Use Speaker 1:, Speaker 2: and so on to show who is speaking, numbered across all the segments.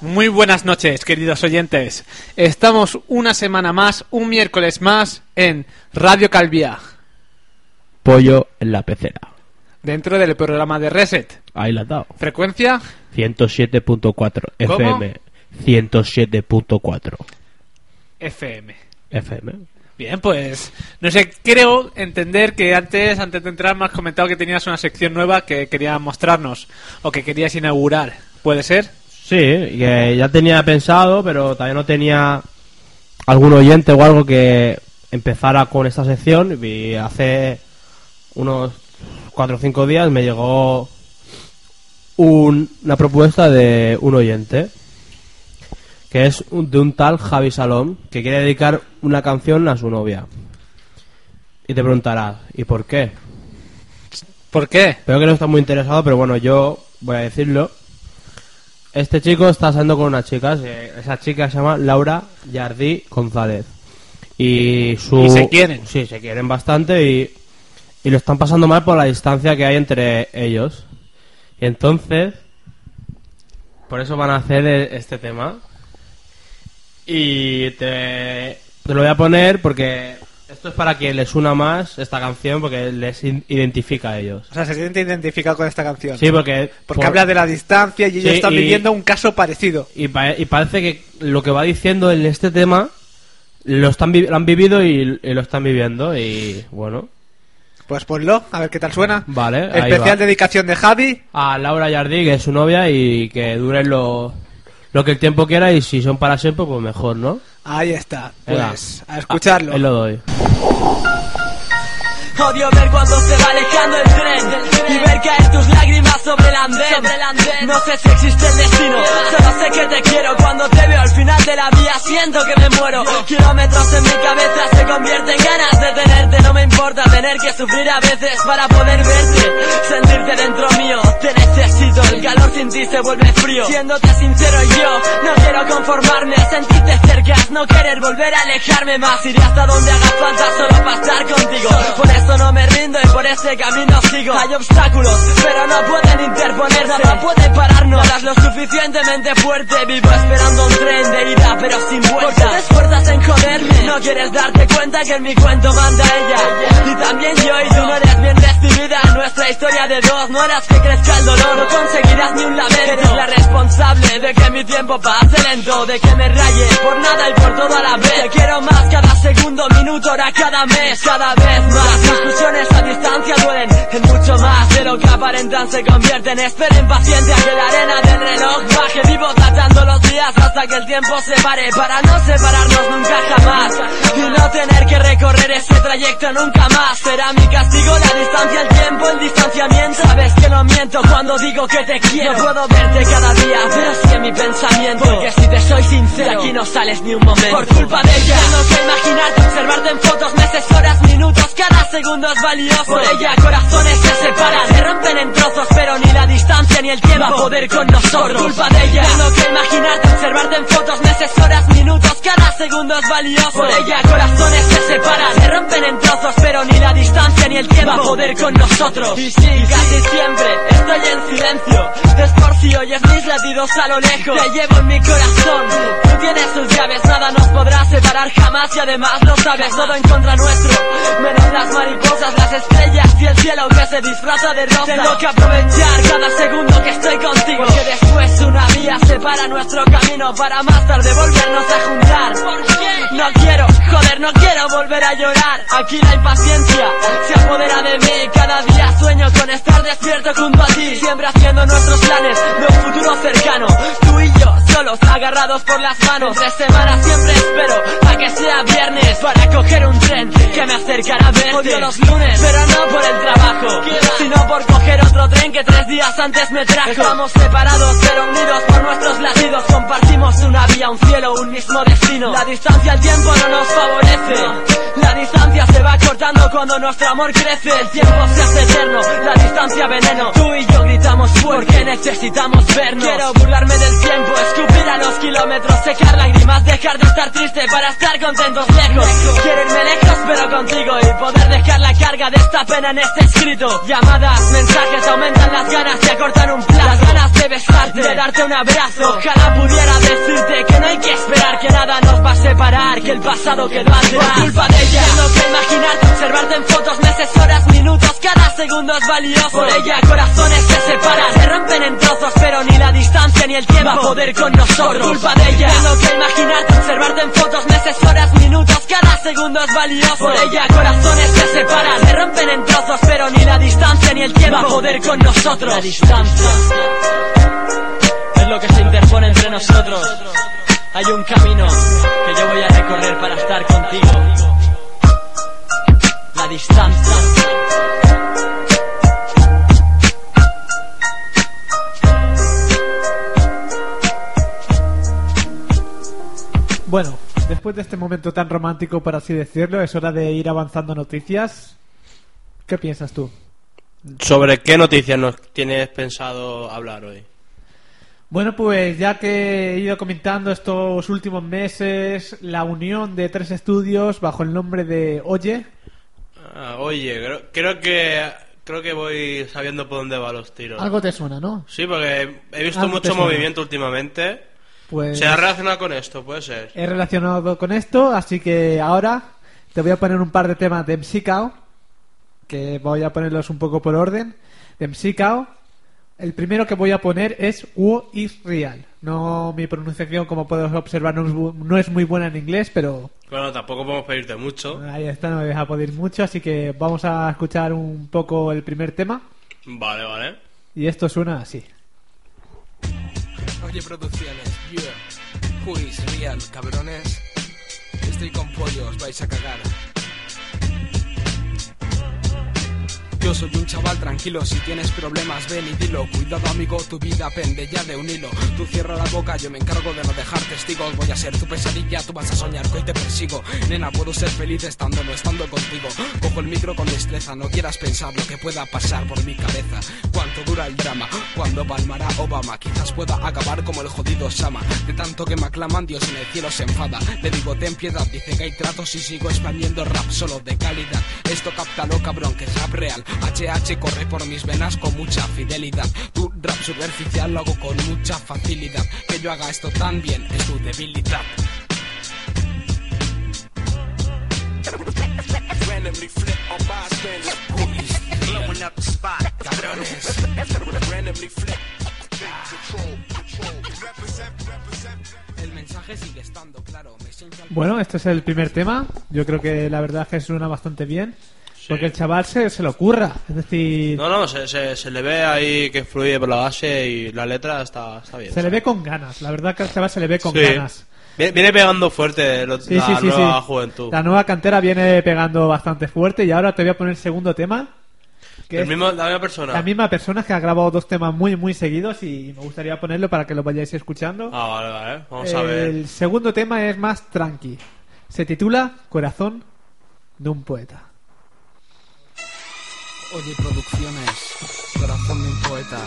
Speaker 1: Muy buenas noches, queridos oyentes. Estamos una semana más, un miércoles más, en Radio Calviá,
Speaker 2: Pollo en la pecera.
Speaker 1: dentro del programa de Reset.
Speaker 2: Ahí la has dado.
Speaker 1: Frecuencia
Speaker 2: 107.4
Speaker 1: ¿Cómo?
Speaker 2: FM. 107.4
Speaker 1: FM.
Speaker 2: FM.
Speaker 1: Bien, pues no sé, creo entender que antes, antes de entrar, me has comentado que tenías una sección nueva que querías mostrarnos o que querías inaugurar. ¿Puede ser?
Speaker 2: Sí, que ya tenía pensado, pero todavía no tenía algún oyente o algo que empezara con esta sección. Y hace unos 4 o 5 días me llegó un- una propuesta de un oyente que es un- de un tal Javi Salom que quiere dedicar una canción a su novia. Y te preguntarás, ¿y por qué?
Speaker 1: ¿Por qué?
Speaker 2: Creo que no está muy interesado, pero bueno, yo voy a decirlo. Este chico está saliendo con una chica, se- esa chica se llama Laura Jardí González. Y su...
Speaker 1: Y se quieren.
Speaker 2: Sí, se quieren bastante y, y lo están pasando mal por la distancia que hay entre ellos. Y entonces, por eso van a hacer e- este tema. Y te, te lo voy a poner porque esto es para que les una más esta canción porque les identifica a ellos.
Speaker 1: O sea, se siente identificado con esta canción.
Speaker 2: Sí, porque...
Speaker 1: Porque
Speaker 2: por-
Speaker 1: habla de la distancia y ellos
Speaker 2: Sí,
Speaker 1: están
Speaker 2: y-
Speaker 1: viviendo un caso parecido.
Speaker 2: Y, pa- y parece que lo que va diciendo en este tema lo, están vi- lo han vivido y, y lo están viviendo y bueno.
Speaker 1: Pues ponlo, a ver qué tal suena.
Speaker 2: Vale,
Speaker 1: Especial dedicación de Javi.
Speaker 2: A Laura Jardí, que es su novia, y que dure lo, lo que el tiempo quiera y si son para siempre, pues mejor, ¿no?
Speaker 1: Ahí está.
Speaker 2: Venga.
Speaker 1: Pues a escucharlo.
Speaker 2: Ahí lo doy.
Speaker 3: Odio ver cuando se va alejando el tren y ver caer tus lágrimas sobre el andén. No sé si existe el destino, solo sé que te quiero. Cuando te veo al final de la vía siento que me muero. Kilómetros en mi cabeza se convierten en ganas de tenerte. No me importa tener que sufrir a veces para poder verte, ti se vuelve frío. Siéndote sincero yo, no quiero conformarme, sentirte cerca, no querer volver a alejarme más. Iré hasta donde haga falta solo para estar contigo. Por eso no me rindo y por ese camino sigo. Hay obstáculos, pero no pueden interponerse. Nada puede pararnos. Eras lo suficientemente fuerte. Vivo esperando un tren de ida, pero sin vuelta. ¿Por qué te esfuerzas en joderme? No quieres darte cuenta que en mi cuento manda ella. Y también yo y tú no eres bien recibida. Nuestra historia de dos no harás que crezca el dolor. No conseguirás ni un lamento. Eres la responsable de que mi tiempo pase lento. De que me raye por nada y por todo a la vez. Te quiero más cada segundo, minuto, hora, cada mes, cada vez más. Las discusiones a distancia duelen en mucho más de lo que aparentan se convierten. Esperen paciente a que la arena del reloj baje. Vivo tratando los días hasta que el tiempo se pare para no separarnos nunca jamás y no tener que recorrer ese trayecto nunca más. Será mi castigo la distancia, el tiempo, el distanciamiento. Sabes que no miento cuando digo que te quiero. No puedo verte cada día, pero sí en mi pensamiento. Porque si te soy sincero, aquí no sales ni un momento. Por culpa de ella, tengo que imaginarte, observarte en fotos, meses, horas, minutos, cada segundo es valioso. Por ella, corazones se separan, se rompen en trozos, pero ni la distancia ni el tiempo a poder con nosotros. Culpa de ella, tengo que imaginarte, observarte en fotos, meses, horas, segundo es valioso. Por ella, corazones se separan, se rompen en trozos, pero ni la distancia ni el tiempo va a poder con nosotros. Y sí, casi siempre estoy en silencio. Es por si oyes mis latidos a lo lejos. Te llevo en mi corazón. Tú tienes tus llaves, nada nos podrá separar jamás y además lo sabes, todo en contra nuestro. Menos las mariposas, las estrellas y el cielo que se disfraza de rosa. Tengo que aprovechar cada segundo que estoy contigo. Porque después una vía separa nuestro camino para más tarde volvernos a juntar. No quiero, joder, no quiero volver a llorar. Aquí la impaciencia se apodera de mí. Cada día sueño con estar despierto junto a ti. Siempre haciendo nuestros planes de un futuro cercano. Tú y agarrados por las manos. Tres semanas siempre espero a que sea viernes para coger un tren que me acercará a verte. Odio los lunes, pero no por el trabajo, sino por coger otro tren que tres días antes me trajo. Estamos separados pero unidos por nuestros latidos. Compartimos una vía, un cielo, un mismo destino. La distancia al tiempo no nos favorece. La distancia se va cortando cuando nuestro amor crece. El tiempo se hace eterno, la distancia veneno. Tú y yo gritamos porque necesitamos vernos. Quiero burlarme del tiempo, escupir a los kilómetros, secar lágrimas, dejar de estar triste para estar contentos lejos. Quiero irme lejos pero contigo y poder dejar la carga de esta pena en este escrito. Llamadas, mensajes aumentan las ganas de cortar un plazo. De besarte, de darte un abrazo. Ojalá pudiera decirte que no hay que esperar que nada nos va a separar, que el pasado quedó atrás. Por culpa de ella, tengo que imaginarte, observarte en fotos, meses, horas, minutos, cada segundo es valioso. Por ella, corazones se separan, se rompen en trozos, pero ni la distancia ni el tiempo va a poder con nosotros. Por culpa de ella, tengo que imaginarte, observarte en fotos, meses, horas, minutos, cada segundo es valioso. Por ella, corazones se separan, se rompen en trozos, pero ni la distancia ni el tiempo va a poder con nosotros. La distancia es lo que se interpone entre nosotros. Hay un camino que yo voy a recorrer para estar contigo. La distancia.
Speaker 1: Bueno, después de este momento tan romántico, por así decirlo, es hora de ir avanzando noticias. ¿Qué piensas tú?
Speaker 2: ¿Sobre qué noticias nos tienes pensado hablar hoy?
Speaker 1: Bueno, pues ya que he ido comentando estos últimos meses la unión de tres estudios bajo el nombre de Oye,
Speaker 2: Ah, oye, creo, creo que creo que voy sabiendo por dónde van los tiros.
Speaker 1: algo te suena, ¿no?
Speaker 2: Sí, porque he visto mucho movimiento últimamente.
Speaker 1: Pues
Speaker 2: ¿Se ha relacionado con esto? Puede ser.
Speaker 1: he relacionado con esto, así que ahora te voy a poner un par de temas de MCKAO, que voy a ponerlos un poco por orden. De MCKAO, el primero que voy a poner es Wo is Real. No, mi pronunciación, como puedes observar, no es, no es muy buena en inglés, pero
Speaker 2: Bueno, tampoco podemos pedirte mucho.
Speaker 1: ahí está, no me deja poder mucho, así que vamos a escuchar un poco el primer tema.
Speaker 2: Vale, vale.
Speaker 1: Y esto suena así.
Speaker 4: Oye, producciones, yeah. Who is real, cabrones? Estoy con pollos, vais a cagar. Yo soy un chaval tranquilo, si tienes problemas ven y dilo. Cuidado amigo, tu vida pende ya de un hilo. Tú cierra la boca, yo me encargo de no dejar testigos. Voy a ser tu pesadilla, tú vas a soñar que hoy te persigo. Nena, puedo ser feliz estando no estando contigo. Cojo el micro con destreza, no quieras pensar lo que pueda pasar por mi cabeza. Cuánto dura el drama, cuando palmará Obama. Quizás pueda acabar como el jodido Sama De tanto que me aclaman, Dios en el cielo se enfada. Le digo ten piedad, dice que hay tratos y sigo expandiendo rap solo de calidad. Esto captalo cabrón, que es rap real HH corre por mis venas con mucha fidelidad Tu rap superficial lo hago con mucha facilidad Que yo haga esto tan bien es tu debilidad
Speaker 5: randomly flip on bystanders. Blowing up the spot.
Speaker 4: Cabrones
Speaker 5: Randomly flip.
Speaker 1: Bueno, este es el primer tema. Yo creo que la verdad es que suena bastante bien. Porque el chaval se, se lo ocurra. Es decir,
Speaker 2: No, no, se, se, se le ve ahí que fluye por la base y la letra está, está bien.
Speaker 1: se le ve con ganas. La verdad que al chaval se le ve con
Speaker 2: Sí.
Speaker 1: ganas.
Speaker 2: Viene, pegando fuerte lo-
Speaker 1: Sí,
Speaker 2: la
Speaker 1: sí, sí,
Speaker 2: nueva
Speaker 1: sí.
Speaker 2: juventud.
Speaker 1: La nueva cantera viene pegando bastante fuerte. Y ahora te voy a poner el segundo tema. Que
Speaker 2: El mismo, la misma persona.
Speaker 1: la misma persona que ha grabado dos temas muy, muy seguidos. Y me gustaría ponerlo para que lo vayáis escuchando.
Speaker 2: Ah, vale, vale. Vamos a ver.
Speaker 1: El segundo tema es más tranqui. Se titula Corazón de un poeta.
Speaker 4: Oye, producciones, corazón de un poeta.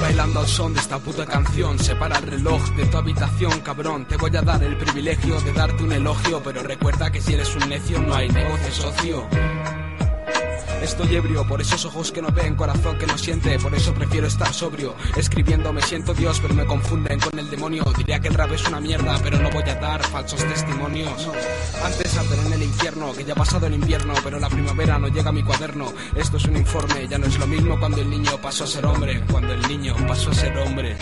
Speaker 4: Bailando al son de esta puta canción, separa el reloj de tu habitación, cabrón. Te voy a dar el privilegio de darte un elogio, pero recuerda que si eres un necio no hay negocio socio. Estoy ebrio por esos ojos que no ven, corazón que no siente, por eso prefiero estar sobrio. Escribiendo me siento Dios, pero me confunden con el demonio. Diría que el rap es una mierda, pero no voy a dar falsos testimonios. Antes arder en el infierno, que ya ha pasado el invierno, pero la primavera no llega a mi cuaderno. Esto es un informe, ya no es lo mismo cuando el niño pasó a ser hombre, cuando el niño pasó a ser hombre.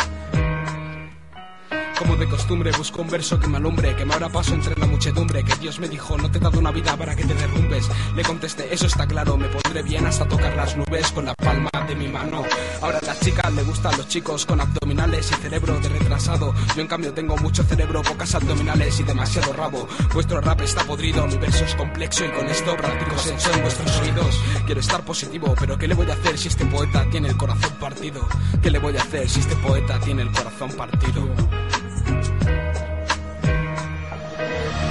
Speaker 4: Como de costumbre busco un verso que me alumbre Que me abra paso entre Que Dios me dijo no te he dado una vida para que te derrumbes Le contesté eso está claro Me pondré bien hasta tocar las nubes Con la palma de mi mano Ahora a las chicas le gustan los chicos Con abdominales y cerebro de retrasado. Yo en cambio tengo mucho cerebro Pocas abdominales y demasiado rabo. Vuestro rap está podrido Mi verso es complejo y con esto practico sexo en vuestros oídos. Quiero estar positivo Pero ¿qué le voy a hacer si este poeta tiene el corazón partido? ¿Qué le voy a hacer si este poeta tiene el corazón partido?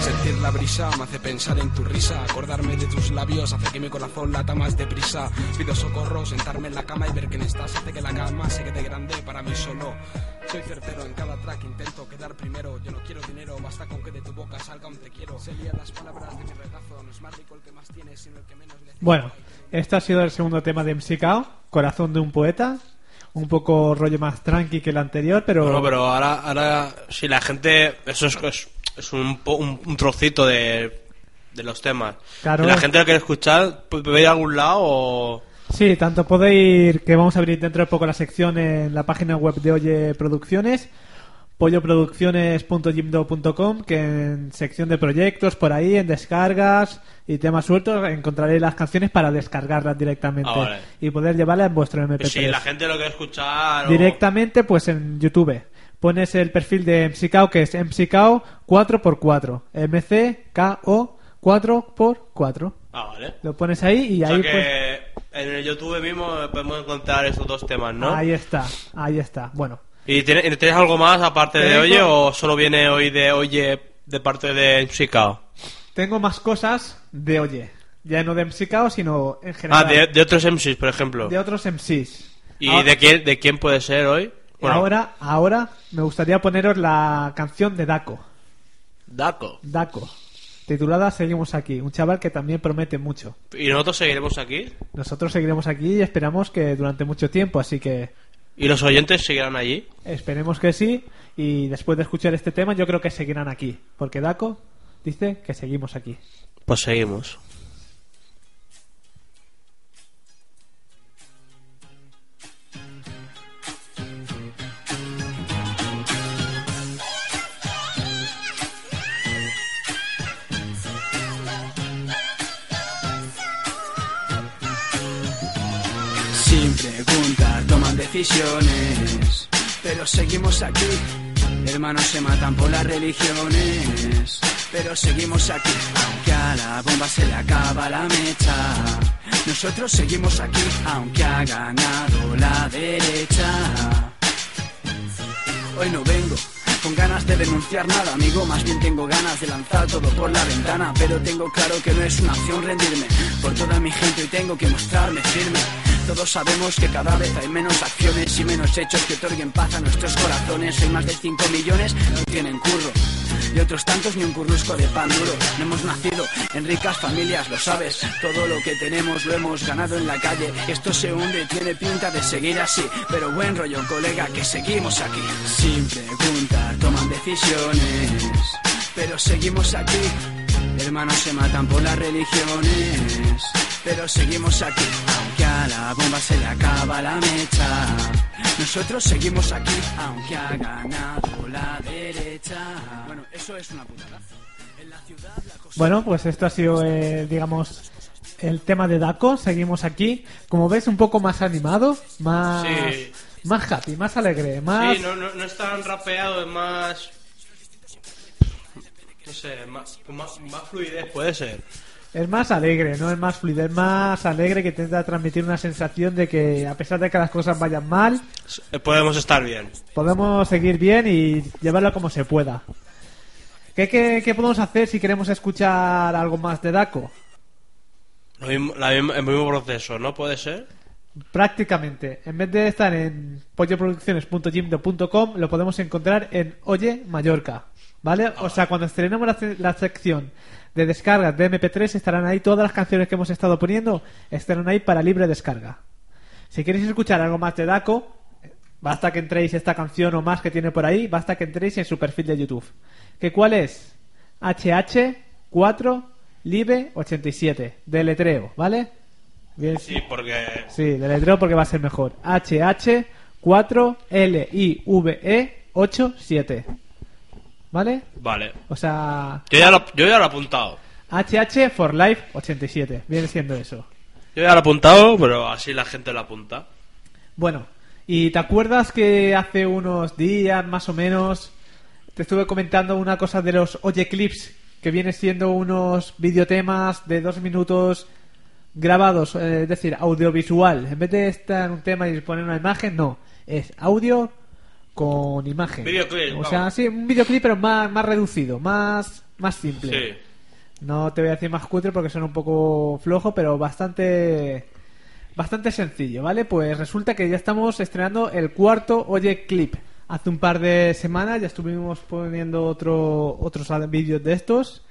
Speaker 5: Sentir la brisa me hace pensar en tu risa. Acordarme de tus labios hace que mi corazón lata más deprisa. Pido socorro, sentarme en la cama y ver quién estás. Hace que la cama se quede grande para mí solo. Soy certero en cada track, intento quedar primero. Yo no quiero dinero, basta con que de tu boca salga un te quiero. Serían las palabras de mi regazo. No es más rico el que más tiene, sino el que menos necesita.
Speaker 1: Bueno, este ha sido el segundo tema de MCKO, Corazón de un poeta. Un poco rollo más tranqui que el anterior, pero...
Speaker 2: Bueno, pero ahora, ahora si la gente... Eso es, es, un, po- un, un trocito de, de los temas.
Speaker 1: Claro.
Speaker 2: Si la gente lo quiere escuchar, ¿puede ir a algún lado o...?
Speaker 1: Sí, tanto puede ir que vamos a abrir dentro de poco la sección en la página web de Oye Producciones, polloproducciones.jimdo.com, que en sección de proyectos, por ahí, en descargas y temas sueltos, encontraréis las canciones para descargarlas directamente
Speaker 2: Ah, vale.
Speaker 1: y poder llevarlas en vuestro MP3.
Speaker 2: Si la gente lo quiere escuchar... o-
Speaker 1: Directamente, pues en YouTube. Pones el perfil de MCKO, que es MCKO 4x4. MCKO 4x4.
Speaker 2: Ah, vale.
Speaker 1: Lo pones ahí y
Speaker 2: O sea
Speaker 1: ahí
Speaker 2: que
Speaker 1: pues...
Speaker 2: en el YouTube mismo podemos encontrar esos dos temas, ¿no?
Speaker 1: Ahí está, ahí está. Bueno,
Speaker 2: ¿Y tiene- y tienes algo más aparte de
Speaker 1: Tengo-
Speaker 2: Oye o solo viene hoy de Oye de parte de Msicao?
Speaker 1: tengo más cosas de Oye. Ya no de MCKO, sino en general.
Speaker 2: Ah, de, de otros MCs, por ejemplo.
Speaker 1: de otros MCs.
Speaker 2: ¿Y
Speaker 1: Ahora-
Speaker 2: de quién de quién puede ser hoy? Bueno,
Speaker 1: Ahora, ahora me gustaría poneros la canción de Daco.
Speaker 2: Daco.
Speaker 1: Daco. Titulada Seguimos aquí. Un chaval que también promete mucho.
Speaker 2: ¿Y nosotros seguiremos aquí?
Speaker 1: Nosotros seguiremos aquí y esperamos que durante mucho tiempo, así que
Speaker 2: ¿Y los oyentes seguirán allí?
Speaker 1: esperemos que sí. Y después de escuchar este tema, yo creo que seguirán aquí. Porque Daco dice que seguimos aquí.
Speaker 2: Pues seguimos.
Speaker 5: Decisiones. Pero seguimos aquí. Hermanos se matan por las religiones. Pero seguimos aquí. Aunque a la bomba se le acaba la mecha. Nosotros seguimos aquí. Aunque ha ganado la derecha. Hoy no vengo con ganas de denunciar nada, amigo. Más bien tengo ganas de lanzar todo por la ventana. Pero tengo claro que no es una opción rendirme. Por toda mi gente hoy tengo que mostrarme firme. Todos sabemos que cada vez hay menos acciones y menos hechos que otorguen paz a nuestros corazones. Hay más de 5 millones que no tienen curro. Y otros tantos ni un currusco de pan duro. No hemos nacido en ricas familias, lo sabes. Todo lo que tenemos lo hemos ganado en la calle. Esto se hunde y tiene pinta de seguir así. Pero buen rollo, colega, que seguimos aquí. Sin preguntar, toman decisiones. Pero seguimos aquí. Hermanos se matan por las religiones. Pero seguimos aquí. Aunque a la bomba se le acaba la mecha. Nosotros seguimos aquí. Aunque ha ganado la derecha. Bueno, eso es una putada. En la ciudad la cosa...
Speaker 1: Bueno, pues esto ha sido, eh, digamos, el tema de Daco. Seguimos aquí. Como ves, un poco más animado, más,
Speaker 2: Sí.
Speaker 1: más happy, más alegre, más...
Speaker 2: Sí, no, no, no es tan rapeado, es más... No sé, más, con más, más fluidez puede ser.
Speaker 1: Es más alegre, no es más fluido, es más alegre que intenta transmitir una sensación de que a pesar de que las cosas vayan mal,
Speaker 2: Eh, Podemos estar bien.
Speaker 1: podemos seguir bien y llevarlo como se pueda. ¿Qué, qué, qué podemos hacer si queremos escuchar algo más de Daco?
Speaker 2: Lo mismo- la el mismo proceso, ¿no? Puede ser.
Speaker 1: Prácticamente, en vez de estar en polloproducciones.jimdo.com, lo podemos encontrar en Oye Mallorca. ¿Vale? O sea, cuando estrenemos la, la sección de descargas de MP3, estarán ahí todas las canciones que hemos estado poniendo, estarán ahí para libre descarga. Si queréis escuchar algo más de Daco, basta que entréis esta canción o más que tiene por ahí, basta que entréis en su perfil de YouTube. ¿Que cuál es? HH4 Live 87, de letreo, ¿vale? Bien,
Speaker 2: Sí, porque...
Speaker 1: Sí, deletreo porque va a ser mejor. HH4LIVE87. ¿Vale?
Speaker 2: Vale.
Speaker 1: O sea,
Speaker 2: Yo ya lo, yo ya lo he apuntado.
Speaker 1: HH for Life 87. Viene siendo eso.
Speaker 2: Yo ya lo he apuntado, pero así la gente lo apunta.
Speaker 1: Bueno, ¿y te acuerdas que hace unos días más o menos te estuve comentando una cosa de los Oye Clips? Que viene siendo unos videotemas de dos minutos grabados, eh, es decir, audiovisual. En vez de estar en un tema y poner una imagen, no. Es audio con imagen.
Speaker 2: Videoclip,
Speaker 1: O sea,
Speaker 2: vamos.
Speaker 1: sí, un videoclip pero más, más reducido, más más simple.
Speaker 2: Sí.
Speaker 1: No te voy a decir más cutre porque son un poco flojo, pero bastante bastante sencillo, ¿vale? Pues resulta que ya estamos estrenando el cuarto Oye Clip. Hace un par de semanas ya estuvimos poniendo otro, otros vídeos de estos.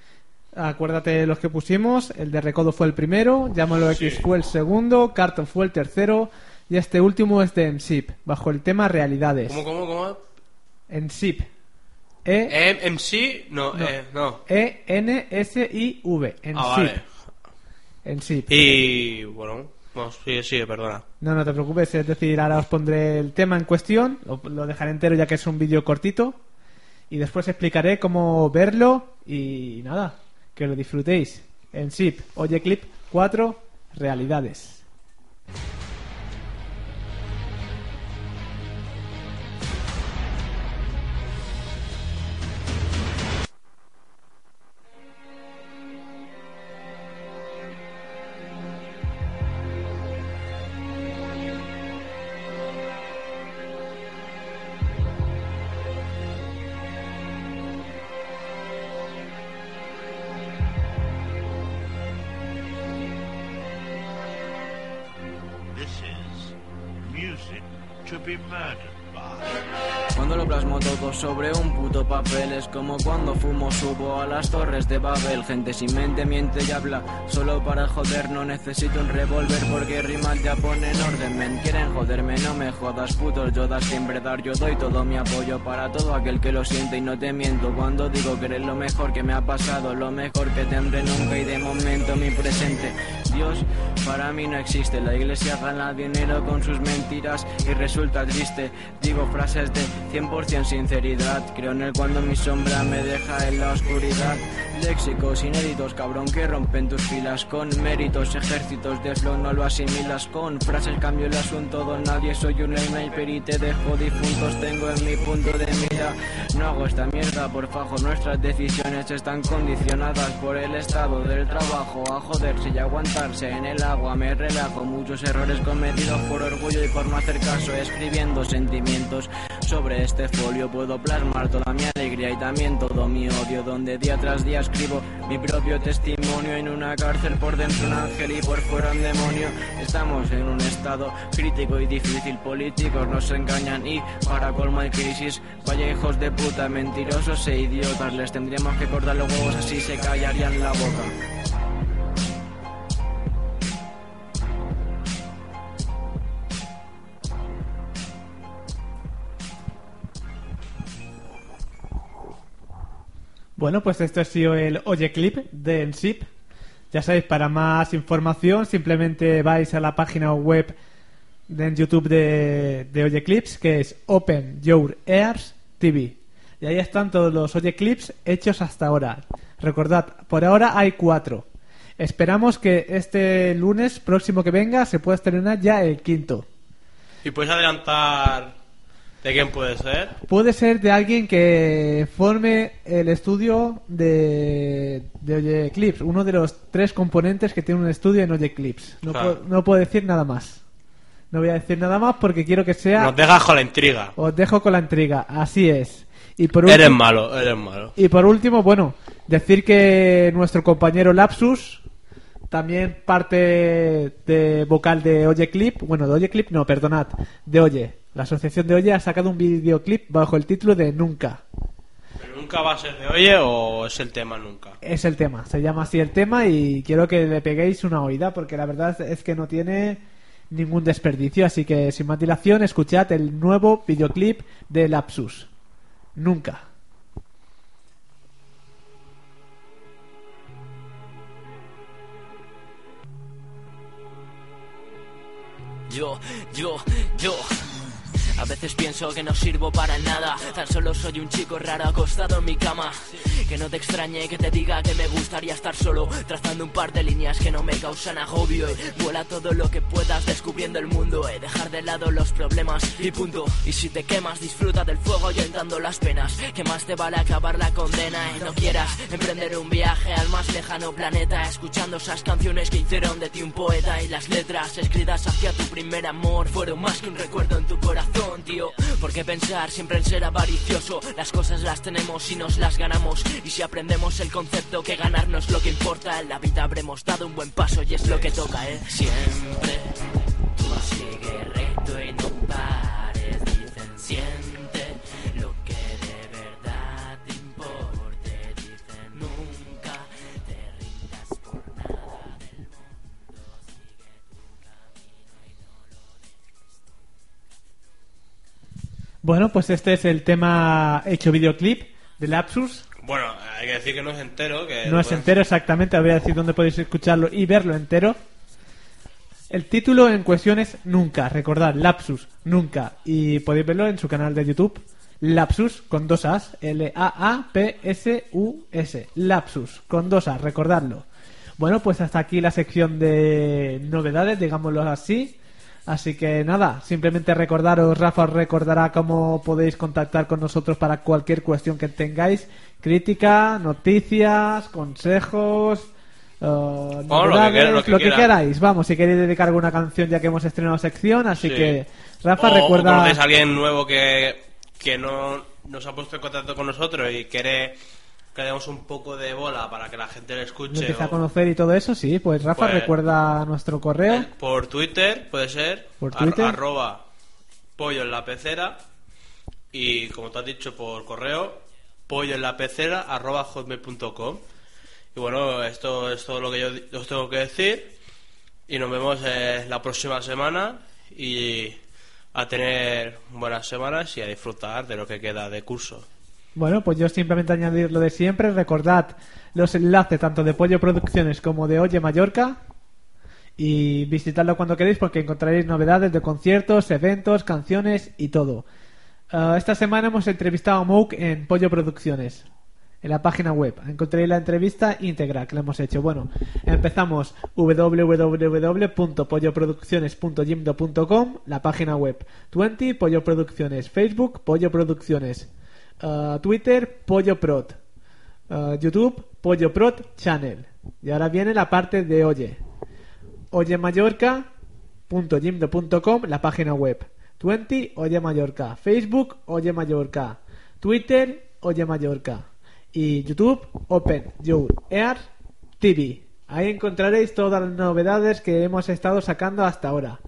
Speaker 1: Acuérdate los que pusimos. El de Recodo fue el primero, Llámalo X fue el segundo, Carton fue el tercero y este último es de Ensip, bajo el tema Realidades.
Speaker 2: ¿Cómo, cómo, cómo?
Speaker 1: Ensip. E
Speaker 2: Eh, MC, no,
Speaker 1: No.
Speaker 2: eh, no.
Speaker 1: E N S I V. Ensip.
Speaker 2: Ah, vale.
Speaker 1: Ensip.
Speaker 2: Y bueno, no, sigue, sigue, perdona.
Speaker 1: No, no te preocupes, es decir, ahora os pondré el tema en cuestión, lo, lo dejaré entero ya que es un vídeo cortito, y después explicaré cómo verlo y nada, que lo disfrutéis. En SIP, Oye Clip 4, Realidades.
Speaker 6: Cuando lo plasmo todo sobre un puto papel Es como cuando fumo subo a las torres de Babel. Gente sin mente miente y habla Solo para joder. No necesito un revólver Porque rimas ya ponen orden. Men Quieren joderme no me jodas putos Yodas siempre dar yo doy todo mi apoyo Para todo aquel que lo siente. Y no te miento Cuando digo que eres lo mejor que me ha pasado Lo mejor que tendré nunca. Y de momento mi presente Dios. Para mí no existe. La iglesia gana dinero con sus mentiras Y resulta triste. Digo frases de 100% sinceridad. Creo en él cuando mi sombra me deja en la oscuridad Léxicos inéditos, cabrón, que rompen tus filas Con méritos, ejércitos de flow no lo asimilas Con frases cambio el asunto, don nadie Soy un sniper y te dejo difuntos Tengo en mi punto de mira. No hago esta mierda por fajo Nuestras decisiones están condicionadas por el estado del trabajo. A joderse y aguantarse en el agua Me relajo, muchos errores cometidos por orgullo y por no hacer caso Escribiendo sentimientos sobre este folio. Puedo plasmar toda mi alegría y también todo mi odio Donde día tras día escribo mi propio testimonio En una cárcel por dentro un ángel y por fuera un demonio. Estamos en un estado crítico y difícil Políticos nos engañan y para colmo hay crisis. Vaya hijos de puta, mentirosos e idiotas Les tendríamos que cortar los huevos así se callarían la boca
Speaker 1: Bueno, pues esto ha sido el Oye Clip de Ensip. Ya sabéis, para más información simplemente vais a la página web de YouTube de, de Oye Clips, que es Open Your Ears TV. Y ahí están todos los Oye Clips hechos hasta ahora. Recordad, por ahora hay cuatro. Esperamos que este lunes próximo que venga se pueda estrenar ya el quinto.
Speaker 2: ¿Y puedes adelantar de quién puede ser?
Speaker 1: Puede ser de alguien que forme el estudio de, de Oye Clips, uno de los tres componentes que tiene un estudio en Oye Clips. No,
Speaker 2: Claro.
Speaker 1: puedo, no puedo decir nada más. No voy a decir nada más porque quiero que sea...
Speaker 2: Nos dejas con la intriga.
Speaker 1: Os dejo con la intriga, así es. Y por
Speaker 2: Eres
Speaker 1: último,
Speaker 2: malo, eres malo.
Speaker 1: y por último, bueno, decir que nuestro compañero Lapsus, también parte de vocal de Oye Clip, bueno, de Oye Clip no, perdonad, de Oye. La asociación de Oye ha sacado un videoclip bajo el título de Nunca.
Speaker 2: ¿Pero nunca va a ser de oye o es el tema nunca?
Speaker 1: Es el tema, se llama así el tema y quiero que le peguéis una oída porque la verdad es que no tiene ningún desperdicio, así que sin más dilación escuchad el nuevo videoclip de Lapsus. Nunca.
Speaker 7: Yo, yo, yo. A veces pienso que no sirvo para nada, tan solo soy un chico raro acostado en mi cama. Que no te extrañe que te diga que me gustaría estar solo, trazando un par de líneas que no me causan agobio. Y vuela todo lo que puedas descubriendo el mundo, eh, dejar de lado los problemas y punto. Y si te quemas, disfruta del fuego ahuyentando las penas. Que más te vale acabar la condena y no quieras emprender un viaje al más lejano planeta, escuchando esas canciones que hicieron de ti un poeta y las letras escritas hacia tu primer amor fueron más que un recuerdo en tu corazón. Corazón, tío. ¿Por qué pensar siempre en ser avaricioso? Las cosas las tenemos y nos las ganamos. Y si aprendemos el concepto que ganarnos lo que importa, en la vida habremos dado un buen paso y es lo que toca, ¿eh? Siempre tú sigue
Speaker 1: Bueno, pues este es el tema hecho videoclip de Lapsus.
Speaker 2: Bueno, hay que decir que no es entero. Que
Speaker 1: No es
Speaker 2: pueden-
Speaker 1: entero exactamente, os voy a decir dónde podéis escucharlo y verlo entero. El título en cuestión es Nunca, recordad, Lapsus, Nunca. Y podéis verlo en su canal de YouTube, Lapsus, con dos As, L-A-A-P-S-U-S, Lapsus, con dos As, recordadlo. Bueno, pues hasta aquí la sección de novedades, digámoslo así. Así que nada, simplemente recordaros, Rafa os recordará cómo podéis contactar con nosotros para cualquier cuestión que tengáis, crítica, noticias, consejos, eh,
Speaker 2: lo que lo
Speaker 1: queráis. Vamos, si queréis dedicar alguna canción ya que hemos estrenado sección, así
Speaker 2: Sí.
Speaker 1: que Rafa
Speaker 2: o,
Speaker 1: recuerda...
Speaker 2: o a alguien nuevo que, que no nos ha puesto en contacto con nosotros y quiere que le demos un poco de bola para que la gente le
Speaker 1: Lo
Speaker 2: escuche.
Speaker 1: empieza a conocer y todo eso, sí, pues Rafa
Speaker 2: Pues-
Speaker 1: recuerda nuestro correo.
Speaker 2: Eh, Por Twitter, puede ser.
Speaker 1: Por
Speaker 2: ar-
Speaker 1: Twitter.
Speaker 2: arroba pollo en la pecera. Y como te has dicho por correo, pollo en la pecera arroba hotmail.com. Y bueno, esto es todo lo que yo os tengo que decir. Y nos vemos eh, la próxima semana. Y a tener buenas semanas y a disfrutar de lo que queda de curso.
Speaker 1: Bueno, pues yo simplemente añadir lo de siempre. Recordad los enlaces tanto de Pollo Producciones como de Oye Mallorca. Y visitadlo cuando queréis porque encontraréis novedades de conciertos, eventos, canciones y todo. Ah, esta semana hemos entrevistado a Mouk en Pollo Producciones. En la página web. Encontraréis la entrevista íntegra que le hemos hecho. Bueno, empezamos www.polloproducciones.gimdo.com La página web 20 Pollo Producciones Facebook Pollo Producciones Uh, Twitter, Pollo Prod. Uh, YouTube, Pollo Prod Channel. Y ahora viene la parte de Oye. Oyemallorca.gimdo.com, la página web. 20, Oye Mallorca. Facebook, Oye Mallorca. Twitter, Oye Mallorca. Y YouTube, Open Your Air TV. Ahí encontraréis todas las novedades que hemos estado sacando hasta ahora.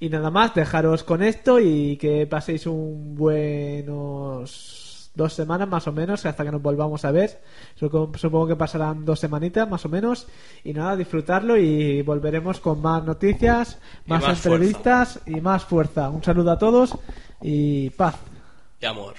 Speaker 1: Y nada más, dejaros con esto y que paséis un buenos dos semanas más o menos hasta que nos volvamos a ver. Supongo que pasarán dos semanitas más o menos. Y nada, disfrutarlo y volveremos con más noticias,
Speaker 2: más
Speaker 1: entrevistas y más fuerza. Un saludo a todos y paz.
Speaker 2: Y amor.